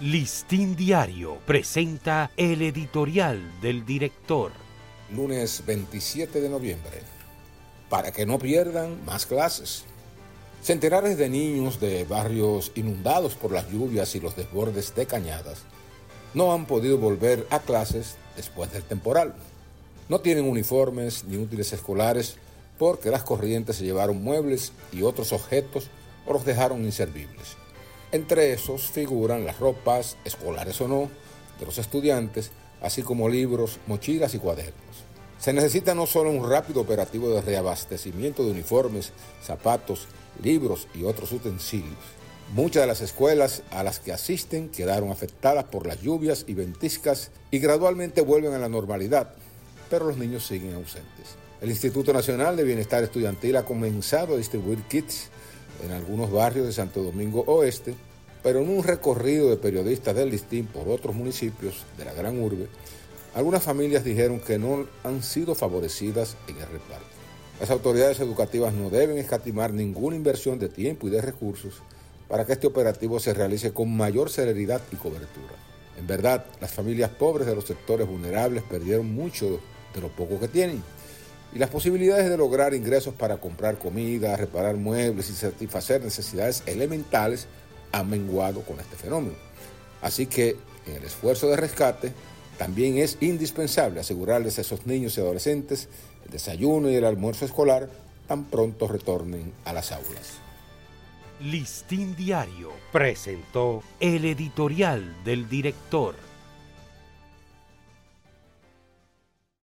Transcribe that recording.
Listín Diario presenta el editorial del director. Lunes 27 de noviembre. Para que no pierdan más clases. Centenares de niños de barrios inundados por las lluvias y los desbordes de cañadas no han podido volver a clases después del temporal. No tienen uniformes ni útiles escolares porque las corrientes se llevaron muebles y otros objetos o los dejaron inservibles. Entre esos figuran las ropas, escolares o no, de los estudiantes, así como libros, mochilas y cuadernos. Se necesita no solo un rápido operativo de reabastecimiento de uniformes, zapatos, libros y otros utensilios. Muchas de las escuelas a las que asisten quedaron afectadas por las lluvias y ventiscas y gradualmente vuelven a la normalidad, pero los niños siguen ausentes. El Instituto Nacional de Bienestar Estudiantil ha comenzado a distribuir kits en algunos barrios de Santo Domingo Oeste, pero en un recorrido de periodistas del listín por otros municipios de la gran urbe, algunas familias dijeron que no han sido favorecidas en el reparto. Las autoridades educativas no deben escatimar ninguna inversión de tiempo y de recursos para que este operativo se realice con mayor celeridad y cobertura. En verdad, las familias pobres de los sectores vulnerables perdieron mucho de lo poco que tienen y las posibilidades de lograr ingresos para comprar comida, reparar muebles y satisfacer necesidades elementales han menguado con este fenómeno. Así que en el esfuerzo de rescate también es indispensable asegurarles a esos niños y adolescentes el desayuno y el almuerzo escolar tan pronto retornen a las aulas. Listín Diario presentó el editorial del director.